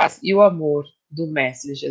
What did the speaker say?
paz e o amor do Mestre Jesus.